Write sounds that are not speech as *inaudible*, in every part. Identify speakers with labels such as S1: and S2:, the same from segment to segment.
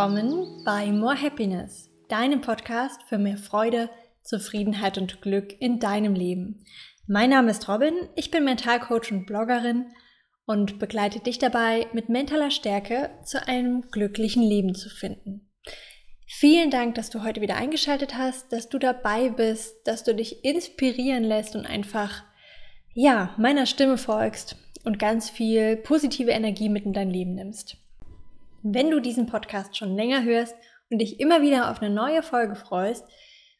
S1: Willkommen bei More Happiness, deinem Podcast für mehr Freude, Zufriedenheit und Glück in deinem Leben. Mein Name ist Robin, ich bin Mentalcoach und Bloggerin und begleite dich dabei, mit mentaler Stärke zu einem glücklichen Leben zu finden. Vielen Dank, dass du heute wieder eingeschaltet hast, dass du dabei bist, dass du dich inspirieren lässt und einfach, ja, meiner Stimme folgst und ganz viel positive Energie mit in dein Leben nimmst. Wenn du diesen Podcast schon länger hörst und dich immer wieder auf eine neue Folge freust,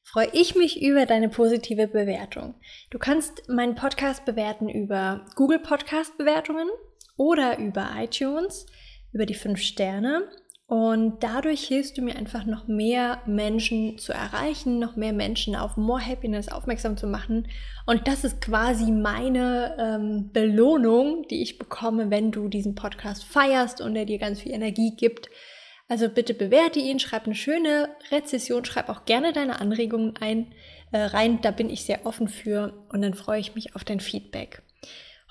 S1: freue ich mich über deine positive Bewertung. Du kannst meinen Podcast bewerten über Google Podcast Bewertungen oder über iTunes, über die fünf Sterne und dadurch hilfst du mir einfach noch mehr Menschen zu erreichen, noch mehr Menschen auf More Happiness aufmerksam zu machen. Und das ist quasi meine ähm, Belohnung, die ich bekomme, wenn du diesen Podcast feierst und er dir ganz viel Energie gibt. Also bitte bewerte ihn, schreib eine schöne Rezession, schreib auch gerne deine Anregungen ein, äh, rein. Da bin ich sehr offen für und dann freue ich mich auf dein Feedback.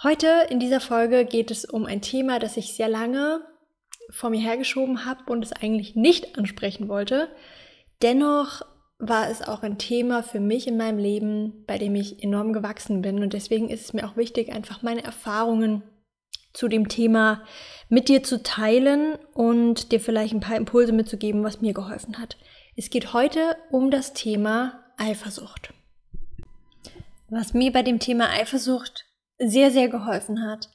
S1: Heute in dieser Folge geht es um ein Thema, das ich sehr lange vor mir hergeschoben habe und es eigentlich nicht ansprechen wollte. Dennoch war es auch ein Thema für mich in meinem Leben, bei dem ich enorm gewachsen bin. Und deswegen ist es mir auch wichtig, einfach meine Erfahrungen zu dem Thema mit dir zu teilen und dir vielleicht ein paar Impulse mitzugeben, was mir geholfen hat. Es geht heute um das Thema Eifersucht. Was mir bei dem Thema Eifersucht sehr, sehr geholfen hat,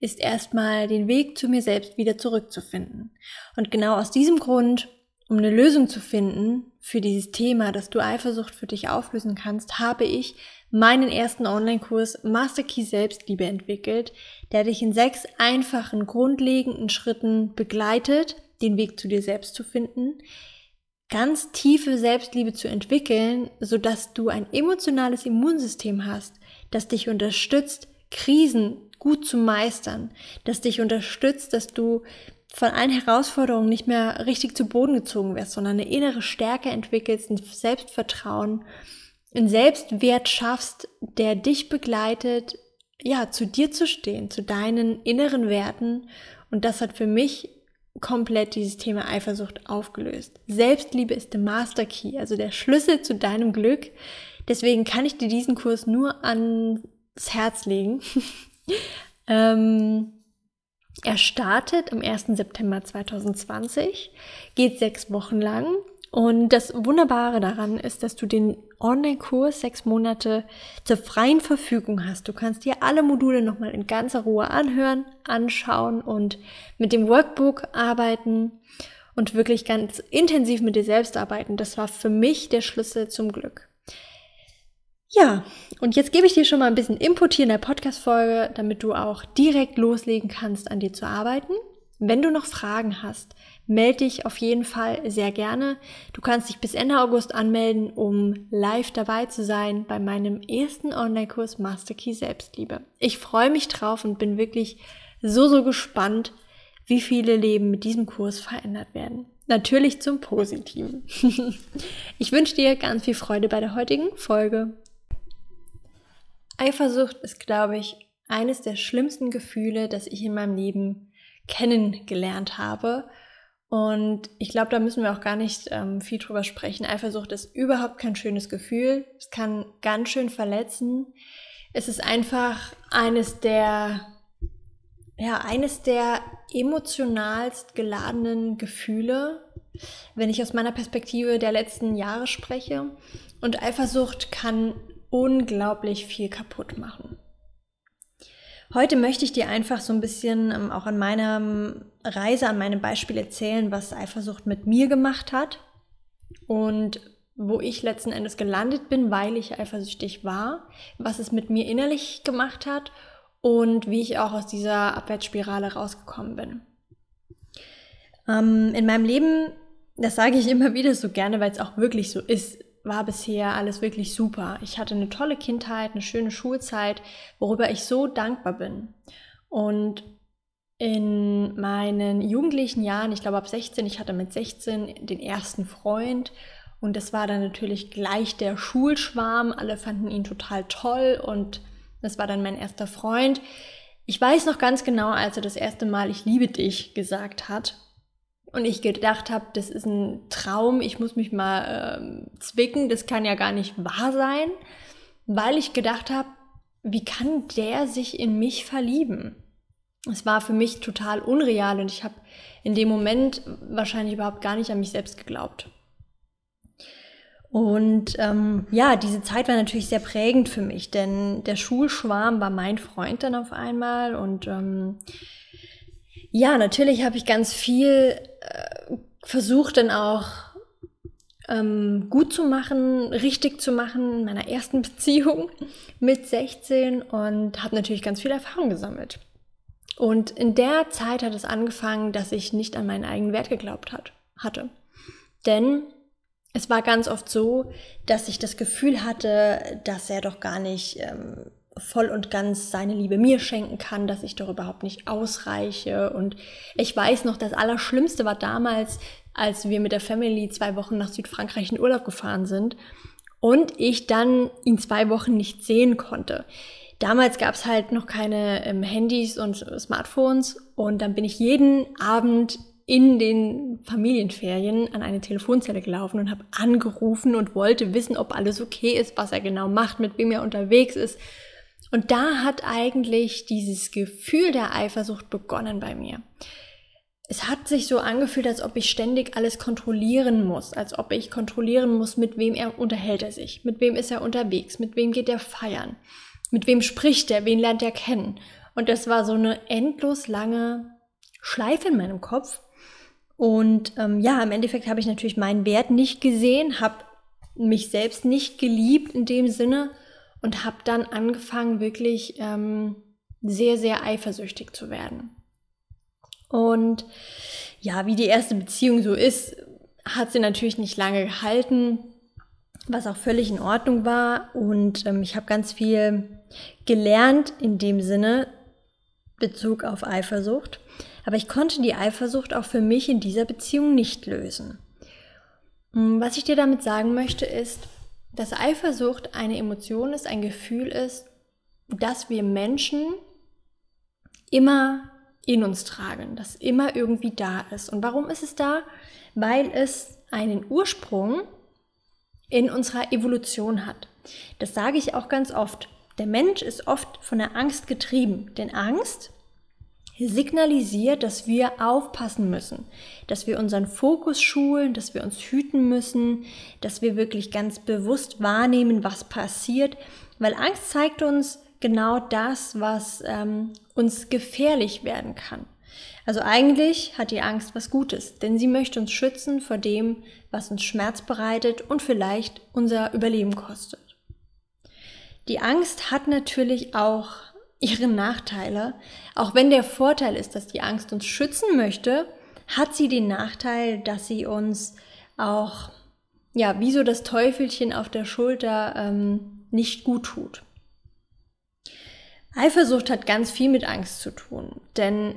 S1: ist erstmal den Weg zu mir selbst wieder zurückzufinden. Und genau aus diesem Grund, um eine Lösung zu finden für dieses Thema, dass du Eifersucht für dich auflösen kannst, habe ich meinen ersten Online-Kurs Master Key Selbstliebe entwickelt, der dich in sechs einfachen, grundlegenden Schritten begleitet, den Weg zu dir selbst zu finden, ganz tiefe Selbstliebe zu entwickeln, sodass du ein emotionales Immunsystem hast, das dich unterstützt, Krisen gut zu meistern, das dich unterstützt, dass du von allen Herausforderungen nicht mehr richtig zu Boden gezogen wirst, sondern eine innere Stärke entwickelst, ein Selbstvertrauen, einen Selbstwert schaffst, der dich begleitet, ja, zu dir zu stehen, zu deinen inneren Werten. Und das hat für mich komplett dieses Thema Eifersucht aufgelöst. Selbstliebe ist der Master Key, also der Schlüssel zu deinem Glück. Deswegen kann ich dir diesen Kurs nur ans Herz legen. *laughs* *laughs* ähm, er startet am 1. September 2020, geht sechs Wochen lang. Und das Wunderbare daran ist, dass du den Online-Kurs sechs Monate zur freien Verfügung hast. Du kannst dir alle Module nochmal in ganzer Ruhe anhören, anschauen und mit dem Workbook arbeiten und wirklich ganz intensiv mit dir selbst arbeiten. Das war für mich der Schlüssel zum Glück. Ja, und jetzt gebe ich dir schon mal ein bisschen Input hier in der Podcast-Folge, damit du auch direkt loslegen kannst, an dir zu arbeiten. Wenn du noch Fragen hast, melde dich auf jeden Fall sehr gerne. Du kannst dich bis Ende August anmelden, um live dabei zu sein bei meinem ersten Online-Kurs Master Key Selbstliebe. Ich freue mich drauf und bin wirklich so, so gespannt, wie viele Leben mit diesem Kurs verändert werden. Natürlich zum Positiven. *laughs* ich wünsche dir ganz viel Freude bei der heutigen Folge. Eifersucht ist, glaube ich, eines der schlimmsten Gefühle, das ich in meinem Leben kennengelernt habe. Und ich glaube, da müssen wir auch gar nicht ähm, viel drüber sprechen. Eifersucht ist überhaupt kein schönes Gefühl. Es kann ganz schön verletzen. Es ist einfach eines der, ja, eines der emotionalst geladenen Gefühle, wenn ich aus meiner Perspektive der letzten Jahre spreche. Und Eifersucht kann unglaublich viel kaputt machen. Heute möchte ich dir einfach so ein bisschen ähm, auch an meiner Reise, an meinem Beispiel erzählen, was Eifersucht mit mir gemacht hat und wo ich letzten Endes gelandet bin, weil ich eifersüchtig war, was es mit mir innerlich gemacht hat und wie ich auch aus dieser Abwärtsspirale rausgekommen bin. Ähm, in meinem Leben, das sage ich *laughs* immer wieder so gerne, weil es auch wirklich so ist, war bisher alles wirklich super. Ich hatte eine tolle Kindheit, eine schöne Schulzeit, worüber ich so dankbar bin. Und in meinen jugendlichen Jahren, ich glaube ab 16, ich hatte mit 16 den ersten Freund und das war dann natürlich gleich der Schulschwarm. Alle fanden ihn total toll und das war dann mein erster Freund. Ich weiß noch ganz genau, als er das erste Mal Ich liebe dich gesagt hat. Und ich gedacht habe, das ist ein Traum, ich muss mich mal ähm, zwicken, das kann ja gar nicht wahr sein, weil ich gedacht habe, wie kann der sich in mich verlieben? Es war für mich total unreal und ich habe in dem Moment wahrscheinlich überhaupt gar nicht an mich selbst geglaubt. Und ähm, ja, diese Zeit war natürlich sehr prägend für mich, denn der Schulschwarm war mein Freund dann auf einmal und ähm, ja, natürlich habe ich ganz viel äh, versucht dann auch ähm, gut zu machen, richtig zu machen in meiner ersten *laughs* Beziehung mit 16 und habe natürlich ganz viel Erfahrung gesammelt. Und in der Zeit hat es angefangen, dass ich nicht an meinen eigenen Wert geglaubt hat, hatte. Denn es war ganz oft so, dass ich das Gefühl hatte, dass er doch gar nicht ähm, voll und ganz seine Liebe mir schenken kann, dass ich doch überhaupt nicht ausreiche. Und ich weiß noch, das Allerschlimmste war damals, als wir mit der Family zwei Wochen nach Südfrankreich in Urlaub gefahren sind und ich dann ihn zwei Wochen nicht sehen konnte. Damals gab es halt noch keine ähm, Handys und Smartphones und dann bin ich jeden Abend in den Familienferien an eine Telefonzelle gelaufen und habe angerufen und wollte wissen, ob alles okay ist, was er genau macht, mit wem er unterwegs ist und da hat eigentlich dieses Gefühl der Eifersucht begonnen bei mir. Es hat sich so angefühlt, als ob ich ständig alles kontrollieren muss, als ob ich kontrollieren muss, mit wem er unterhält er sich, mit wem ist er unterwegs, mit wem geht er feiern, mit wem spricht er, wen lernt er kennen. Und das war so eine endlos lange Schleife in meinem Kopf. Und ähm, ja, im Endeffekt habe ich natürlich meinen Wert nicht gesehen, habe mich selbst nicht geliebt in dem Sinne und habe dann angefangen, wirklich ähm, sehr, sehr eifersüchtig zu werden. Und ja, wie die erste Beziehung so ist, hat sie natürlich nicht lange gehalten, was auch völlig in Ordnung war. Und ähm, ich habe ganz viel gelernt in dem Sinne, Bezug auf Eifersucht. Aber ich konnte die Eifersucht auch für mich in dieser Beziehung nicht lösen. Hm, was ich dir damit sagen möchte ist, dass Eifersucht eine Emotion ist, ein Gefühl ist, dass wir Menschen immer in uns tragen, das immer irgendwie da ist. Und warum ist es da? Weil es einen Ursprung in unserer Evolution hat. Das sage ich auch ganz oft. Der Mensch ist oft von der Angst getrieben, denn Angst signalisiert, dass wir aufpassen müssen, dass wir unseren Fokus schulen, dass wir uns hüten müssen, dass wir wirklich ganz bewusst wahrnehmen, was passiert, weil Angst zeigt uns genau das, was ähm, uns gefährlich werden kann. Also eigentlich hat die Angst was Gutes, denn sie möchte uns schützen vor dem, was uns Schmerz bereitet und vielleicht unser Überleben kostet. Die Angst hat natürlich auch ihre Nachteile. Auch wenn der Vorteil ist, dass die Angst uns schützen möchte, hat sie den Nachteil, dass sie uns auch, ja, wie so das Teufelchen auf der Schulter ähm, nicht gut tut. Eifersucht hat ganz viel mit Angst zu tun, denn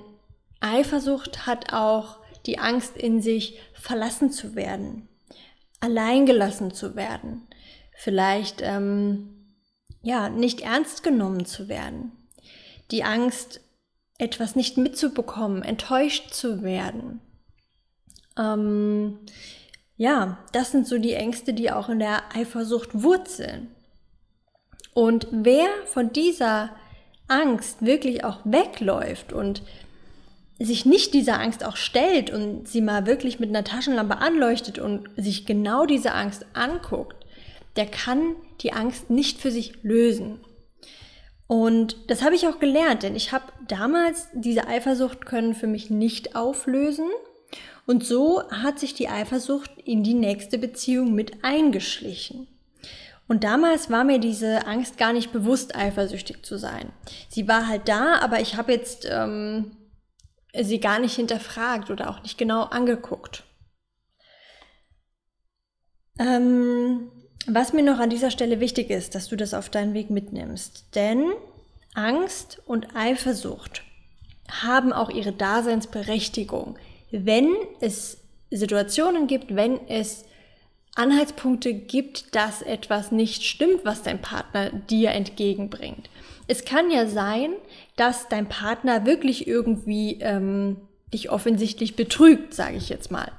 S1: Eifersucht hat auch die Angst in sich, verlassen zu werden, alleingelassen zu werden, vielleicht ähm, ja nicht ernst genommen zu werden die Angst, etwas nicht mitzubekommen, enttäuscht zu werden. Ähm, ja, das sind so die Ängste, die auch in der Eifersucht wurzeln. Und wer von dieser Angst wirklich auch wegläuft und sich nicht dieser Angst auch stellt und sie mal wirklich mit einer Taschenlampe anleuchtet und sich genau diese Angst anguckt, der kann die Angst nicht für sich lösen. Und das habe ich auch gelernt, denn ich habe damals diese Eifersucht können für mich nicht auflösen. Und so hat sich die Eifersucht in die nächste Beziehung mit eingeschlichen. Und damals war mir diese Angst gar nicht bewusst, eifersüchtig zu sein. Sie war halt da, aber ich habe jetzt ähm, sie gar nicht hinterfragt oder auch nicht genau angeguckt. Ähm, was mir noch an dieser Stelle wichtig ist, dass du das auf deinen Weg mitnimmst. Denn Angst und Eifersucht haben auch ihre Daseinsberechtigung, wenn es Situationen gibt, wenn es Anhaltspunkte gibt, dass etwas nicht stimmt, was dein Partner dir entgegenbringt. Es kann ja sein, dass dein Partner wirklich irgendwie ähm, dich offensichtlich betrügt, sage ich jetzt mal.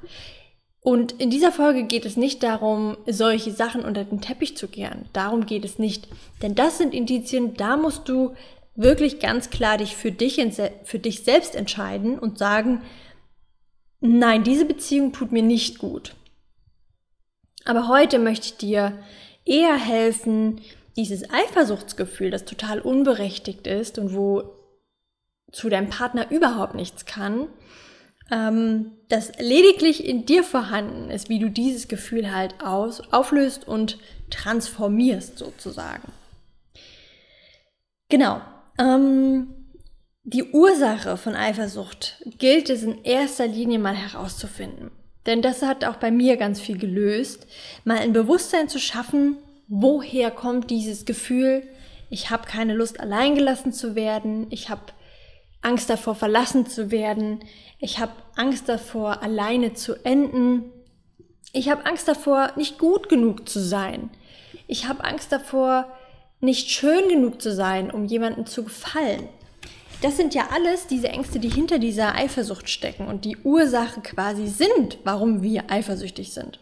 S1: Und in dieser Folge geht es nicht darum, solche Sachen unter den Teppich zu kehren. Darum geht es nicht. Denn das sind Indizien, da musst du wirklich ganz klar dich für dich, für dich selbst entscheiden und sagen, nein, diese Beziehung tut mir nicht gut. Aber heute möchte ich dir eher helfen, dieses Eifersuchtsgefühl, das total unberechtigt ist und wo zu deinem Partner überhaupt nichts kann, ähm, das lediglich in dir vorhanden ist, wie du dieses Gefühl halt aus, auflöst und transformierst sozusagen. Genau. Ähm, die Ursache von Eifersucht gilt es in erster Linie mal herauszufinden. Denn das hat auch bei mir ganz viel gelöst, mal ein Bewusstsein zu schaffen, woher kommt dieses Gefühl, ich habe keine Lust, alleingelassen zu werden, ich habe Angst davor, verlassen zu werden, ich habe Angst davor, alleine zu enden, ich habe Angst davor, nicht gut genug zu sein, ich habe Angst davor, nicht schön genug zu sein, um jemandem zu gefallen. Das sind ja alles diese Ängste, die hinter dieser Eifersucht stecken und die Ursache quasi sind, warum wir eifersüchtig sind.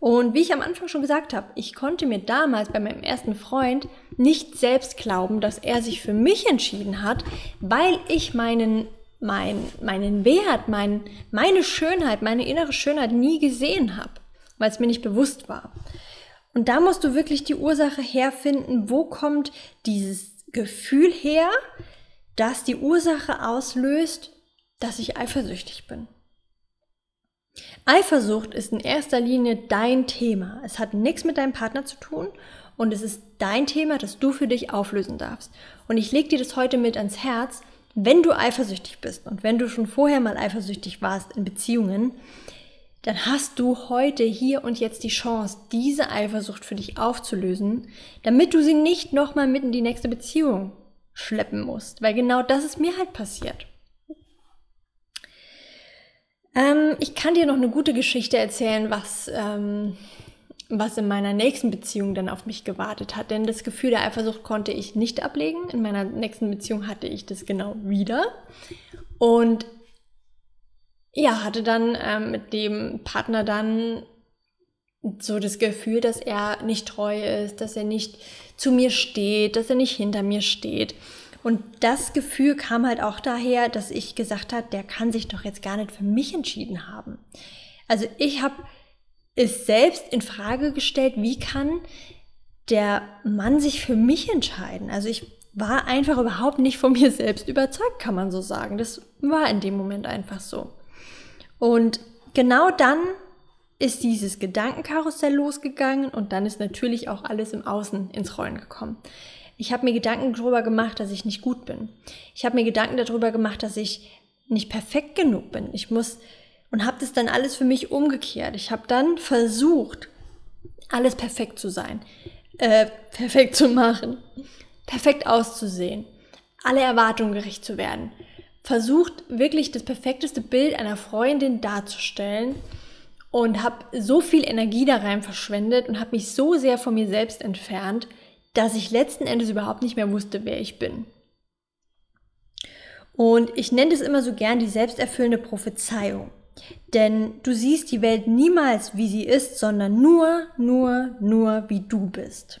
S1: Und wie ich am Anfang schon gesagt habe, ich konnte mir damals bei meinem ersten Freund nicht selbst glauben, dass er sich für mich entschieden hat, weil ich meinen, mein, meinen Wert, mein, meine Schönheit, meine innere Schönheit nie gesehen habe, weil es mir nicht bewusst war. Und da musst du wirklich die Ursache herfinden, wo kommt dieses Gefühl her, das die Ursache auslöst, dass ich eifersüchtig bin. Eifersucht ist in erster Linie dein Thema. Es hat nichts mit deinem Partner zu tun und es ist dein Thema, das du für dich auflösen darfst. Und ich lege dir das heute mit ans Herz, wenn du eifersüchtig bist und wenn du schon vorher mal eifersüchtig warst in Beziehungen, dann hast du heute, hier und jetzt die Chance, diese Eifersucht für dich aufzulösen, damit du sie nicht nochmal mit in die nächste Beziehung schleppen musst. Weil genau das ist mir halt passiert. Ähm, ich kann dir noch eine gute Geschichte erzählen, was, ähm, was in meiner nächsten Beziehung dann auf mich gewartet hat. Denn das Gefühl der Eifersucht konnte ich nicht ablegen. In meiner nächsten Beziehung hatte ich das genau wieder. Und ja, hatte dann ähm, mit dem Partner dann so das Gefühl, dass er nicht treu ist, dass er nicht zu mir steht, dass er nicht hinter mir steht. Und das Gefühl kam halt auch daher, dass ich gesagt habe, der kann sich doch jetzt gar nicht für mich entschieden haben. Also ich habe es selbst in Frage gestellt, wie kann der Mann sich für mich entscheiden? Also ich war einfach überhaupt nicht von *laughs* mir selbst überzeugt, kann man so sagen. Das war in dem Moment einfach so. Und genau dann ist dieses Gedankenkarussell losgegangen und dann ist natürlich auch alles im Außen ins Rollen gekommen. Ich habe mir Gedanken darüber gemacht, dass ich nicht gut bin. Ich habe mir Gedanken darüber gemacht, dass ich nicht perfekt genug bin. Ich muss und habe das dann alles für mich umgekehrt. Ich habe dann versucht, alles perfekt zu sein, äh, perfekt zu machen, perfekt auszusehen, alle Erwartungen gerecht zu werden. Versucht wirklich das perfekteste Bild einer Freundin darzustellen und habe so viel Energie da rein verschwendet und habe mich so sehr von mir selbst entfernt, dass ich letzten Endes überhaupt nicht mehr wusste, wer ich bin. Und ich nenne das immer so gern die selbsterfüllende Prophezeiung. Denn du siehst die Welt niemals, wie sie ist, sondern nur, nur, nur, wie du bist.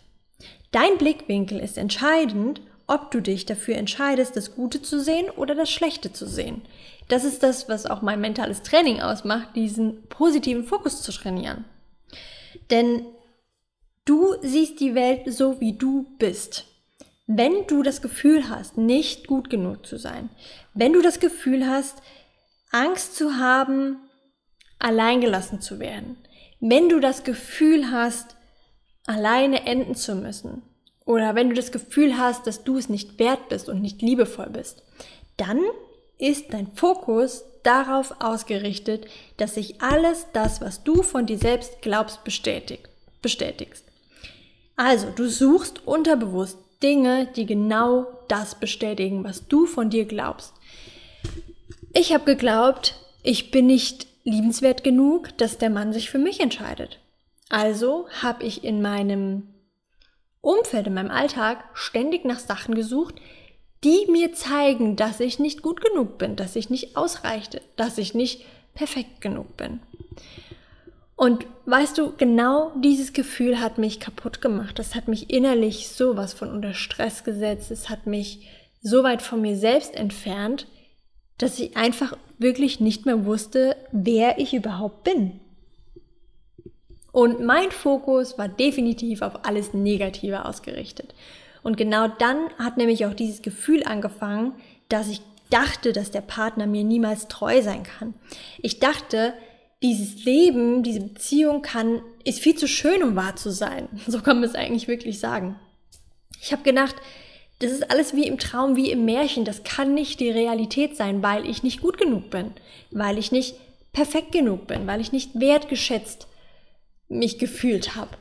S1: Dein Blickwinkel ist entscheidend, ob du dich dafür entscheidest, das Gute zu sehen oder das Schlechte zu sehen. Das ist das, was auch mein mentales Training ausmacht, diesen positiven Fokus zu trainieren. Denn Du siehst die Welt so, wie du bist. Wenn du das Gefühl hast, nicht gut genug zu sein, wenn du das Gefühl hast, Angst zu haben, alleingelassen zu werden, wenn du das Gefühl hast, alleine enden zu müssen, oder wenn du das Gefühl hast, dass du es nicht wert bist und nicht liebevoll bist, dann ist dein Fokus darauf ausgerichtet, dass sich alles das, was du von dir selbst glaubst, bestätigt, bestätigst. Also, du suchst unterbewusst Dinge, die genau das bestätigen, was du von dir glaubst. Ich habe geglaubt, ich bin nicht liebenswert genug, dass der Mann sich für mich entscheidet. Also habe ich in meinem Umfeld, in meinem Alltag ständig nach Sachen gesucht, die mir zeigen, dass ich nicht gut genug bin, dass ich nicht ausreichte, dass ich nicht perfekt genug bin. Und weißt du, genau dieses Gefühl hat mich kaputt gemacht. Das hat mich innerlich sowas von unter Stress gesetzt. Es hat mich so weit von mir selbst entfernt, dass ich einfach wirklich nicht mehr wusste, wer ich überhaupt bin. Und mein Fokus war definitiv auf alles Negative ausgerichtet. Und genau dann hat nämlich auch dieses Gefühl angefangen, dass ich dachte, dass der Partner mir niemals treu sein kann. Ich dachte, dieses Leben, diese Beziehung kann, ist viel zu schön, um wahr zu sein. *laughs* So kann man es eigentlich wirklich sagen. Ich habe gedacht, das ist alles wie im Traum, wie im Märchen. Das kann nicht die Realität sein, weil ich nicht gut genug bin, weil ich nicht perfekt genug bin, weil ich nicht wertgeschätzt mich gefühlt habe.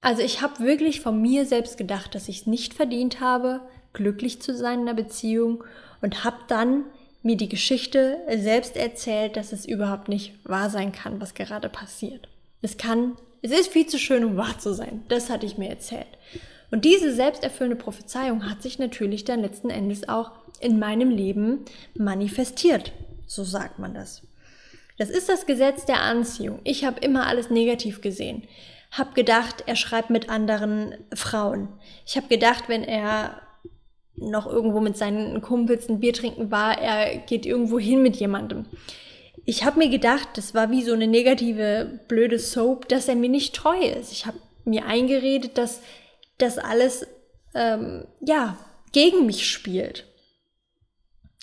S1: Also ich habe wirklich von mir selbst gedacht, dass ich es nicht verdient habe, glücklich zu sein in einer Beziehung und habe dann mir die Geschichte selbst erzählt, dass es überhaupt nicht wahr sein kann, was gerade passiert. Es kann, es ist viel zu schön, um wahr zu sein. Das hatte ich mir erzählt. Und diese selbsterfüllende Prophezeiung hat sich natürlich dann letzten Endes auch in meinem Leben manifestiert. So sagt man das. Das ist das Gesetz der Anziehung. Ich habe immer alles negativ gesehen. Hab gedacht, er schreibt mit anderen Frauen. Ich habe gedacht, wenn er noch irgendwo mit seinen Kumpels ein Bier trinken war, er geht irgendwo hin mit jemandem. Ich habe mir gedacht, das war wie so eine negative, blöde Soap, dass er mir nicht treu ist. Ich habe mir eingeredet, dass das alles, ähm, ja, gegen mich spielt.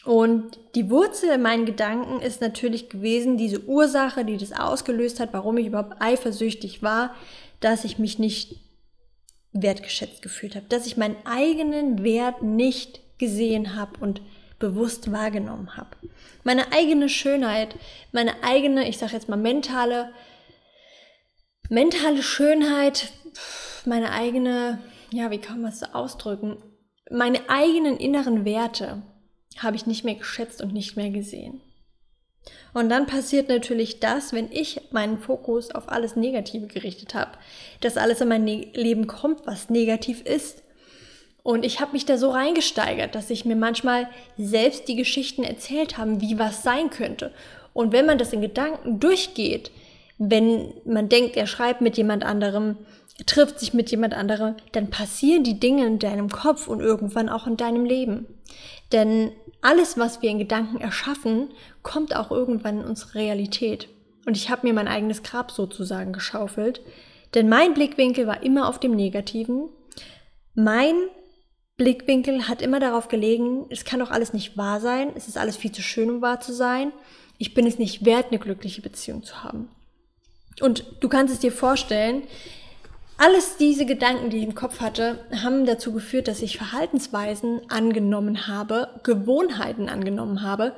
S1: Und die Wurzel in meinen Gedanken ist natürlich gewesen, diese Ursache, die das ausgelöst hat, warum ich überhaupt eifersüchtig war, dass ich mich nicht wertgeschätzt gefühlt habe, dass ich meinen eigenen Wert nicht gesehen habe und bewusst wahrgenommen habe. Meine eigene Schönheit, meine eigene, ich sage jetzt mal mentale, mentale Schönheit, meine eigene, ja, wie kann man es ausdrücken? Meine eigenen inneren Werte habe ich nicht mehr geschätzt und nicht mehr gesehen. Und dann passiert natürlich das, wenn ich meinen Fokus auf alles Negative gerichtet habe, dass alles in mein ne Leben kommt, was negativ ist. Und ich habe mich da so reingesteigert, dass ich mir manchmal selbst die Geschichten erzählt habe, wie was sein könnte. Und wenn man das in Gedanken durchgeht, wenn man denkt, er schreibt mit jemand anderem, trifft sich mit jemand anderem, dann passieren die Dinge in deinem Kopf und irgendwann auch in deinem Leben. Denn alles, was wir in Gedanken erschaffen, kommt auch irgendwann in unsere Realität. Und ich habe mir mein eigenes Grab sozusagen geschaufelt. Denn mein Blickwinkel war immer auf dem Negativen. Mein Blickwinkel hat immer darauf gelegen, es kann doch alles nicht wahr sein, es ist alles viel zu schön, um wahr zu sein. Ich bin es nicht wert, eine glückliche Beziehung zu haben. Und du kannst es dir vorstellen, alles diese Gedanken, die ich im Kopf hatte, haben dazu geführt, dass ich Verhaltensweisen angenommen habe, Gewohnheiten angenommen habe,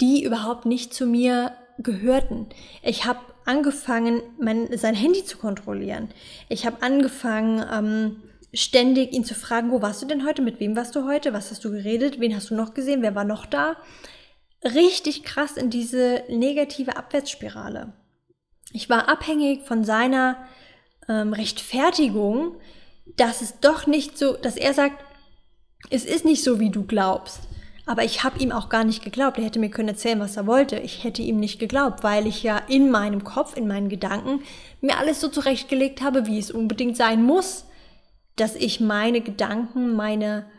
S1: die überhaupt nicht zu mir gehörten. Ich habe angefangen, mein, sein Handy zu kontrollieren. Ich habe angefangen, ähm, ständig ihn zu fragen, wo warst du denn heute? Mit wem warst du heute? Was hast du geredet? Wen hast du noch gesehen? Wer war noch da? Richtig krass in diese negative Abwärtsspirale. Ich war abhängig von seiner ähm, Rechtfertigung, dass es doch nicht so, dass er sagt, es ist nicht so, wie du glaubst. Aber ich habe ihm auch gar nicht geglaubt. Er hätte mir können erzählen, was er wollte. Ich hätte ihm nicht geglaubt, weil ich ja in meinem Kopf, in meinen Gedanken mir alles so zurechtgelegt habe, wie es unbedingt sein muss, dass ich meine Gedanken, meine,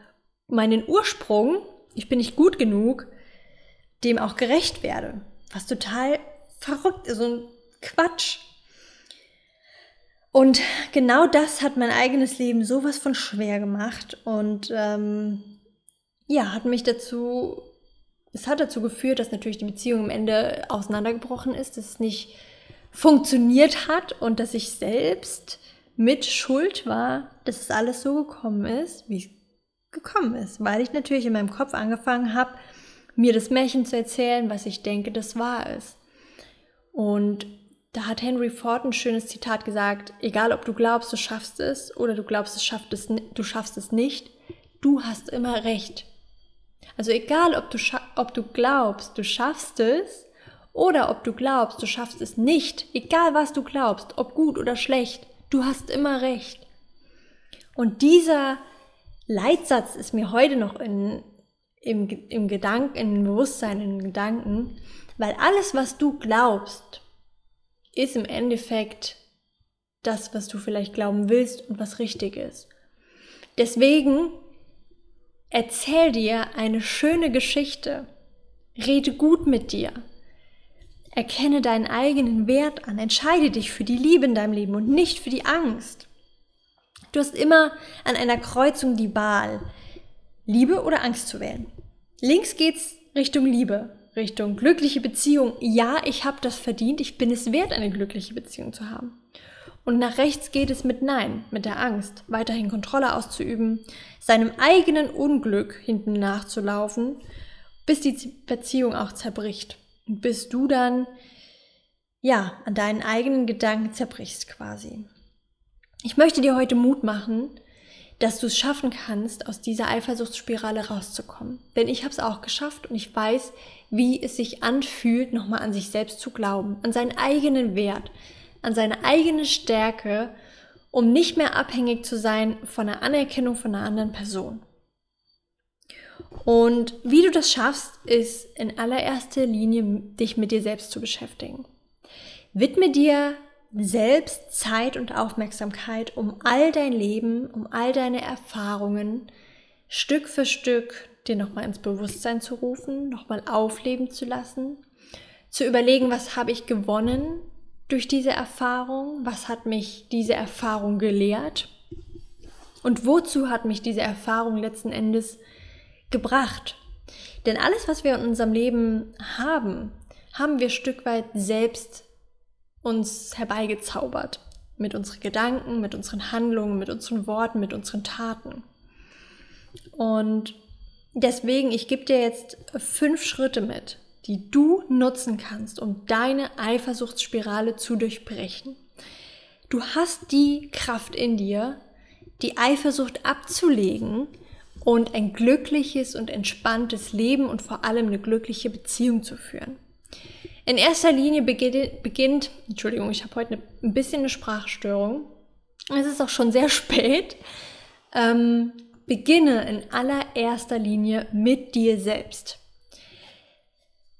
S1: meinen Ursprung, ich bin nicht gut genug, dem auch gerecht werde. Was total verrückt ist und Quatsch. Und genau das hat mein eigenes Leben sowas von schwer gemacht und ähm, ja, hat mich dazu, es hat dazu geführt, dass natürlich die Beziehung am Ende auseinandergebrochen ist, dass es nicht funktioniert hat und dass ich selbst mit Schuld war, dass es alles so gekommen ist, wie es gekommen ist, weil ich natürlich in meinem Kopf angefangen habe, mir das Märchen zu erzählen, was ich denke, das wahr ist. Und da hat Henry Ford ein schönes Zitat gesagt, egal ob du glaubst, du schaffst es oder du glaubst, es schafft es, du schaffst es nicht, du hast immer recht. Also egal ob du, ob du glaubst, du schaffst es oder ob du glaubst, du schaffst es nicht, egal was du glaubst, ob gut oder schlecht, du hast immer recht. Und dieser, Leitsatz ist mir heute noch in, im, im Gedanken, im Bewusstsein, in den Gedanken, weil alles, was du glaubst, ist im Endeffekt das, was du vielleicht glauben willst und was richtig ist. Deswegen erzähl dir eine schöne Geschichte. Rede gut mit dir. Erkenne deinen eigenen Wert an. Entscheide dich für die Liebe in deinem Leben und nicht für die Angst. Du hast immer an einer Kreuzung die Wahl, Liebe oder Angst zu wählen. Links geht's Richtung Liebe, Richtung glückliche Beziehung. Ja, ich habe das verdient, ich bin es wert, eine glückliche Beziehung zu haben. Und nach rechts geht es mit Nein, mit der Angst, weiterhin Kontrolle auszuüben, seinem eigenen Unglück hinten nachzulaufen, bis die Beziehung auch zerbricht. Und bis du dann, ja, an deinen eigenen Gedanken zerbrichst quasi. Ich möchte dir heute Mut machen, dass du es schaffen kannst, aus dieser Eifersuchtsspirale rauszukommen. Denn ich habe es auch geschafft und ich weiß, wie es sich anfühlt, nochmal an sich selbst zu glauben, an seinen eigenen Wert, an seine eigene Stärke, um nicht mehr abhängig zu sein von der Anerkennung von einer anderen Person. Und wie du das schaffst, ist in allererster Linie dich mit dir selbst zu beschäftigen. Widme dir selbst Zeit und Aufmerksamkeit, um all dein Leben, um all deine Erfahrungen Stück für Stück dir nochmal ins Bewusstsein zu rufen, nochmal aufleben zu lassen, zu überlegen, was habe ich gewonnen, durch diese Erfahrung? Was hat mich diese Erfahrung gelehrt? Und wozu hat mich diese Erfahrung letzten Endes gebracht? Denn alles, was wir in unserem Leben haben, haben wir Stück weit selbst uns herbeigezaubert. Mit unseren Gedanken, mit unseren Handlungen, mit unseren Worten, mit unseren Taten. Und deswegen, ich gebe dir jetzt fünf Schritte mit, die du nutzen kannst, um deine Eifersuchtsspirale zu durchbrechen. Du hast die Kraft in dir, die Eifersucht abzulegen und ein glückliches und entspanntes Leben und vor allem eine glückliche Beziehung zu führen. In erster Linie beginnt, beginnt Entschuldigung, ich habe heute ein bisschen eine Sprachstörung. Es ist auch schon sehr *laughs* spät. Ähm, beginne in allererster Linie mit dir selbst.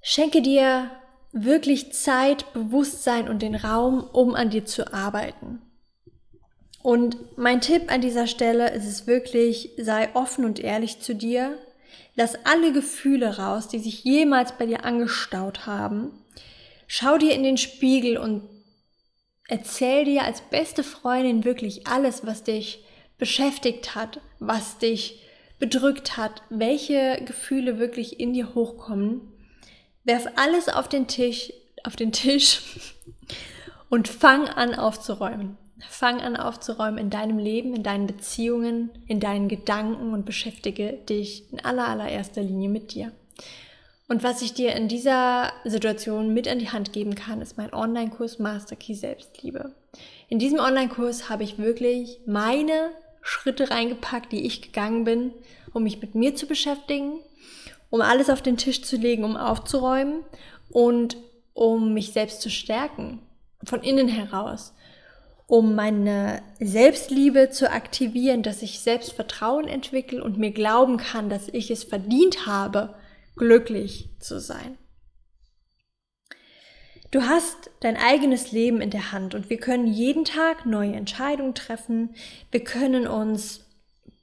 S1: Schenke dir wirklich Zeit, Bewusstsein und den Raum, um an dir zu arbeiten. Und mein Tipp an dieser Stelle ist es wirklich, sei offen und ehrlich zu dir. Lass alle Gefühle raus, die sich jemals bei dir angestaut haben. Schau dir in den Spiegel und erzähl dir als beste Freundin wirklich alles, was dich beschäftigt hat, was dich bedrückt hat, welche Gefühle wirklich in dir hochkommen Werf alles auf den Tisch, auf den Tisch *laughs* und fang an aufzuräumen. Fang an aufzuräumen in deinem Leben, in deinen Beziehungen, in deinen Gedanken und beschäftige dich in aller allererster Linie mit dir. Und was ich dir in dieser Situation mit an die Hand geben kann, ist mein Online-Kurs Master Key Selbstliebe. In diesem Online-Kurs habe ich wirklich meine Schritte reingepackt, die ich gegangen bin, um mich mit mir zu beschäftigen, um alles auf den Tisch zu legen, um aufzuräumen und um mich selbst zu stärken, von innen heraus, um meine Selbstliebe zu aktivieren, dass ich Selbstvertrauen entwickle und mir glauben kann, dass ich es verdient habe, glücklich zu sein. Du hast dein eigenes Leben in der Hand und wir können jeden Tag neue Entscheidungen treffen. Wir können uns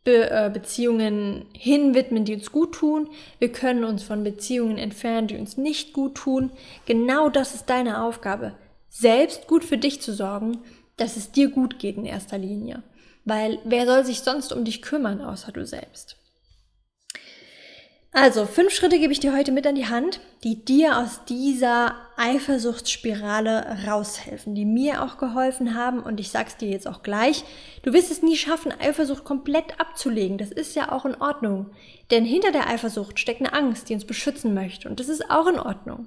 S1: Be äh, Beziehungen hinwidmen, die uns gut tun. Wir können uns von Beziehungen entfernen, die uns nicht gut tun. Genau das ist deine Aufgabe. Selbst gut für dich zu sorgen, dass es dir gut geht in erster Linie. Weil wer soll sich sonst um dich kümmern, außer du selbst? Also, fünf Schritte gebe ich dir heute mit an die Hand, die dir aus dieser Eifersuchtsspirale raushelfen, die mir auch geholfen haben und ich sag's dir jetzt auch gleich, du wirst es nie schaffen, Eifersucht komplett abzulegen. Das ist ja auch in Ordnung. Denn hinter der Eifersucht steckt eine Angst, die uns beschützen möchte und das ist auch in Ordnung.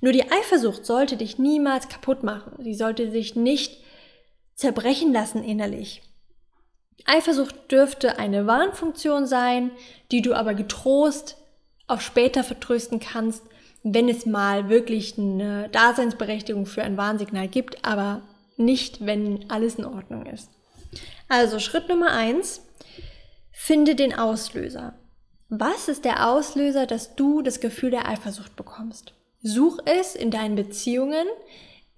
S1: Nur die Eifersucht sollte dich niemals kaputt machen. Sie sollte sich nicht zerbrechen lassen innerlich. Eifersucht dürfte eine Warnfunktion sein, die du aber getrost auf später vertrösten kannst, wenn es mal wirklich eine Daseinsberechtigung für ein Warnsignal gibt, aber nicht, wenn alles in Ordnung ist. Also Schritt Nummer eins. Finde den Auslöser. Was ist der Auslöser, dass du das Gefühl der Eifersucht bekommst? Such es in deinen Beziehungen,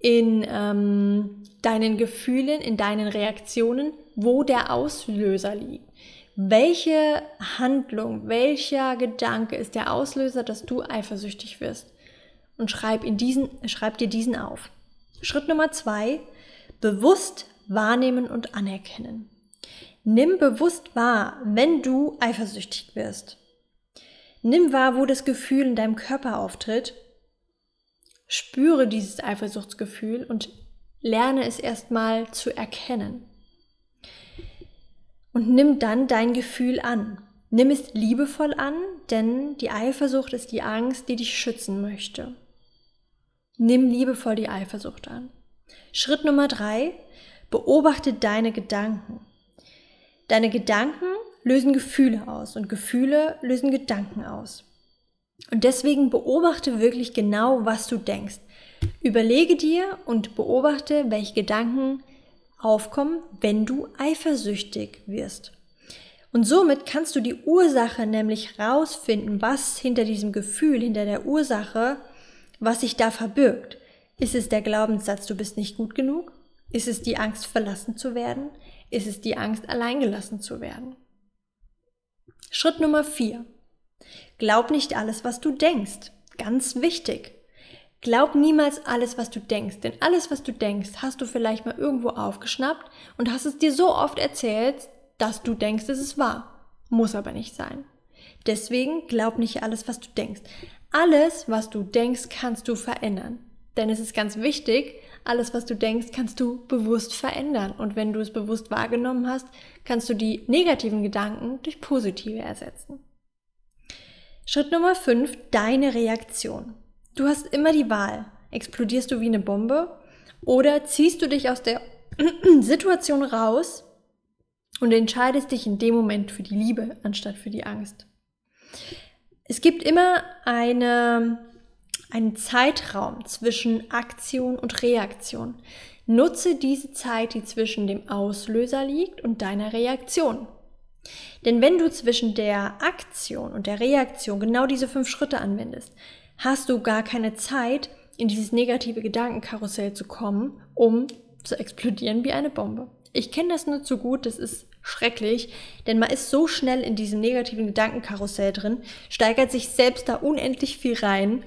S1: in ähm, deinen Gefühlen, in deinen Reaktionen, wo der Auslöser liegt. Welche Handlung, welcher Gedanke ist der Auslöser, dass du eifersüchtig wirst? Und schreib, in diesen, schreib dir diesen auf. Schritt Nummer zwei, bewusst wahrnehmen und anerkennen. Nimm bewusst wahr, wenn du eifersüchtig wirst. Nimm wahr, wo das Gefühl in deinem Körper auftritt. Spüre dieses Eifersuchtsgefühl und lerne es erstmal zu erkennen. Und nimm dann dein Gefühl an. Nimm es liebevoll an, denn die Eifersucht ist die Angst, die dich schützen möchte. Nimm liebevoll die Eifersucht an. Schritt Nummer drei, beobachte deine Gedanken. Deine Gedanken lösen Gefühle aus und Gefühle lösen Gedanken aus. Und deswegen beobachte wirklich genau, was du denkst. Überlege dir und beobachte, welche Gedanken aufkommen, wenn du eifersüchtig wirst. Und somit kannst du die Ursache nämlich rausfinden, was hinter diesem Gefühl, hinter der Ursache, was sich da verbirgt. Ist es der Glaubenssatz, du bist nicht gut genug? Ist es die Angst, verlassen zu werden? Ist es die Angst, alleingelassen zu werden? Schritt Nummer vier: Glaub nicht alles, was du denkst. Ganz wichtig. Glaub niemals alles, was du denkst, denn alles, was du denkst, hast du vielleicht mal irgendwo aufgeschnappt und hast es dir so oft erzählt, dass du denkst, es ist wahr. Muss aber nicht sein. Deswegen glaub nicht alles, was du denkst. Alles, was du denkst, kannst du verändern. Denn es ist ganz wichtig, alles, was du denkst, kannst du bewusst verändern. Und wenn du es bewusst wahrgenommen hast, kannst du die negativen Gedanken durch positive ersetzen. Schritt Nummer 5, deine Reaktion. Du hast immer die Wahl. Explodierst du wie eine Bombe oder ziehst du dich aus der *clears throat* Situation raus und entscheidest dich in dem Moment für die Liebe anstatt für die Angst. Es gibt immer eine, einen Zeitraum zwischen Aktion und Reaktion. Nutze diese Zeit, die zwischen dem Auslöser liegt und deiner Reaktion. Denn wenn du zwischen der Aktion und der Reaktion genau diese fünf Schritte anwendest, hast du gar keine Zeit, in dieses negative Gedankenkarussell zu kommen, um zu explodieren wie eine Bombe. Ich kenne das nur zu gut, das ist schrecklich, denn man ist so schnell in diesem negativen Gedankenkarussell drin, steigert sich selbst da unendlich viel rein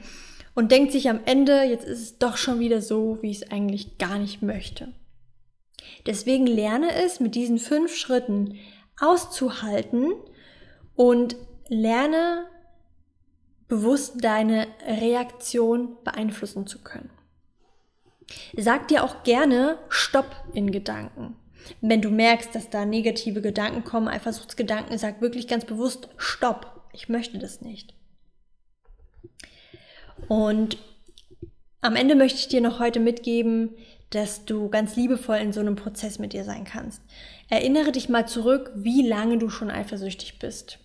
S1: und denkt sich am Ende, jetzt ist es doch schon wieder so, wie ich es eigentlich gar nicht möchte. Deswegen lerne es mit diesen fünf Schritten auszuhalten und lerne bewusst deine Reaktion beeinflussen zu können. Sag dir auch gerne Stopp in Gedanken. Wenn du merkst, dass da negative Gedanken kommen, Eifersuchtsgedanken, sag wirklich ganz bewusst Stopp. Ich möchte das nicht. Und am Ende möchte ich dir noch heute mitgeben, dass du ganz liebevoll in so einem Prozess mit dir sein kannst. Erinnere dich mal zurück, wie lange du schon eifersüchtig bist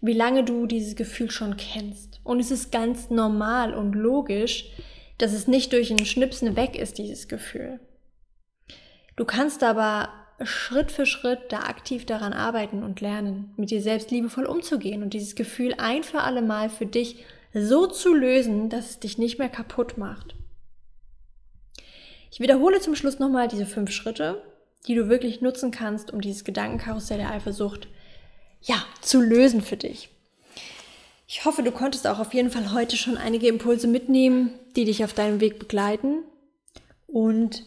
S1: wie lange du dieses Gefühl schon kennst. Und es ist ganz normal und logisch, dass es nicht durch ein Schnipsen weg ist, dieses Gefühl. Du kannst aber Schritt für Schritt da aktiv daran arbeiten und lernen, mit dir selbst liebevoll umzugehen und dieses Gefühl ein für alle Mal für dich so zu lösen, dass es dich nicht mehr kaputt macht. Ich wiederhole zum Schluss nochmal diese fünf Schritte, die du wirklich nutzen kannst, um dieses Gedankenkarussell der Eifersucht ja, zu lösen für dich. Ich hoffe, du konntest auch auf jeden Fall heute schon einige Impulse mitnehmen, die dich auf deinem Weg begleiten und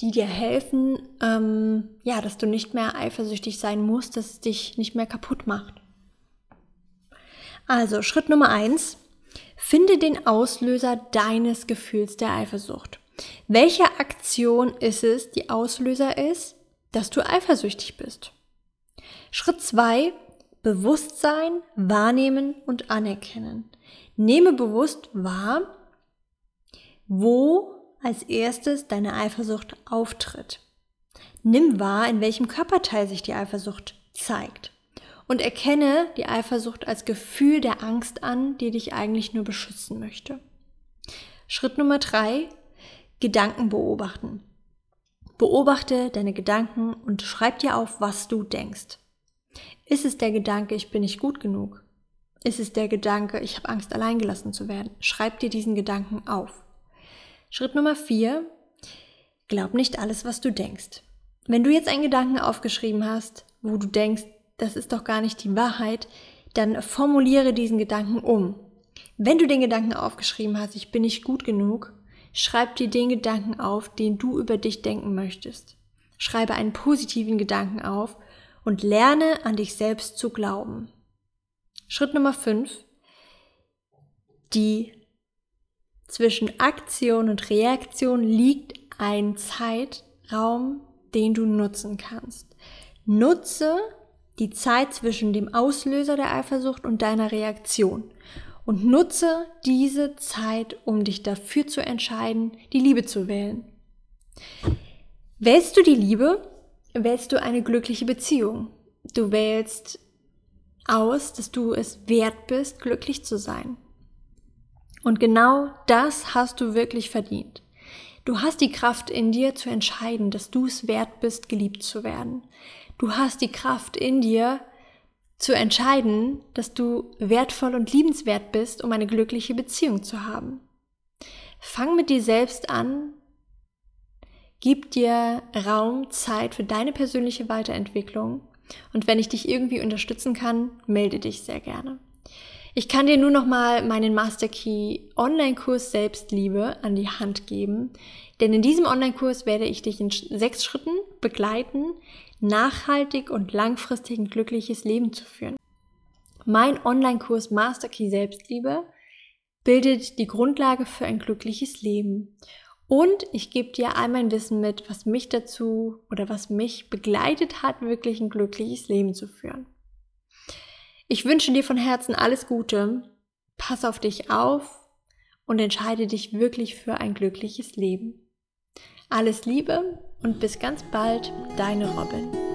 S1: die dir helfen, ähm, ja, dass du nicht mehr eifersüchtig sein musst, dass es dich nicht mehr kaputt macht. Also, Schritt Nummer eins. Finde den Auslöser deines Gefühls der Eifersucht. Welche Aktion ist es, die Auslöser ist, dass du eifersüchtig bist? Schritt zwei: Bewusstsein, wahrnehmen und anerkennen. Nehme bewusst wahr, wo als erstes deine Eifersucht auftritt. Nimm wahr, in welchem Körperteil sich die Eifersucht zeigt. Und erkenne die Eifersucht als Gefühl der Angst an, die dich eigentlich nur beschützen möchte. Schritt Nummer drei, Gedanken beobachten. Beobachte deine Gedanken und schreib dir auf, was du denkst. Ist es der Gedanke, ich bin nicht gut genug? Ist es der Gedanke, ich habe Angst, alleingelassen zu werden? Schreib dir diesen Gedanken auf. Schritt Nummer vier, glaub nicht alles, was du denkst. Wenn du jetzt einen Gedanken aufgeschrieben hast, wo du denkst, das ist doch gar nicht die Wahrheit, dann formuliere diesen Gedanken um. Wenn du den Gedanken aufgeschrieben hast, ich bin nicht gut genug, schreib dir den Gedanken auf, den du über dich denken möchtest. Schreibe einen positiven Gedanken auf und lerne an dich selbst zu glauben. Schritt Nummer 5. Die zwischen Aktion und Reaktion liegt ein Zeitraum, den du nutzen kannst. Nutze die Zeit zwischen dem Auslöser der Eifersucht und deiner Reaktion und nutze diese Zeit, um dich dafür zu entscheiden, die Liebe zu wählen. Wählst du die Liebe, wählst du eine glückliche Beziehung. Du wählst aus, dass du es wert bist, glücklich zu sein. Und genau das hast du wirklich verdient. Du hast die Kraft in dir zu entscheiden, dass du es wert bist, geliebt zu werden. Du hast die Kraft in dir zu entscheiden, dass du wertvoll und liebenswert bist, um eine glückliche Beziehung zu haben. Fang mit dir selbst an, gib dir Raum, Zeit für deine persönliche Weiterentwicklung und wenn ich dich irgendwie unterstützen kann, melde dich sehr gerne. Ich kann dir nur noch mal meinen Master Key Online-Kurs Selbstliebe an die Hand geben, denn in diesem Online-Kurs werde ich dich in sechs Schritten begleiten, nachhaltig und langfristig ein glückliches Leben zu führen. Mein Online-Kurs Master Key Selbstliebe bildet die Grundlage für ein glückliches Leben. Und ich gebe dir all mein Wissen mit, was mich dazu oder was mich begleitet hat, wirklich ein glückliches Leben zu führen. Ich wünsche dir von Herzen alles Gute, pass auf dich auf und entscheide dich wirklich für ein glückliches Leben. Alles Liebe und bis ganz bald, deine Robin.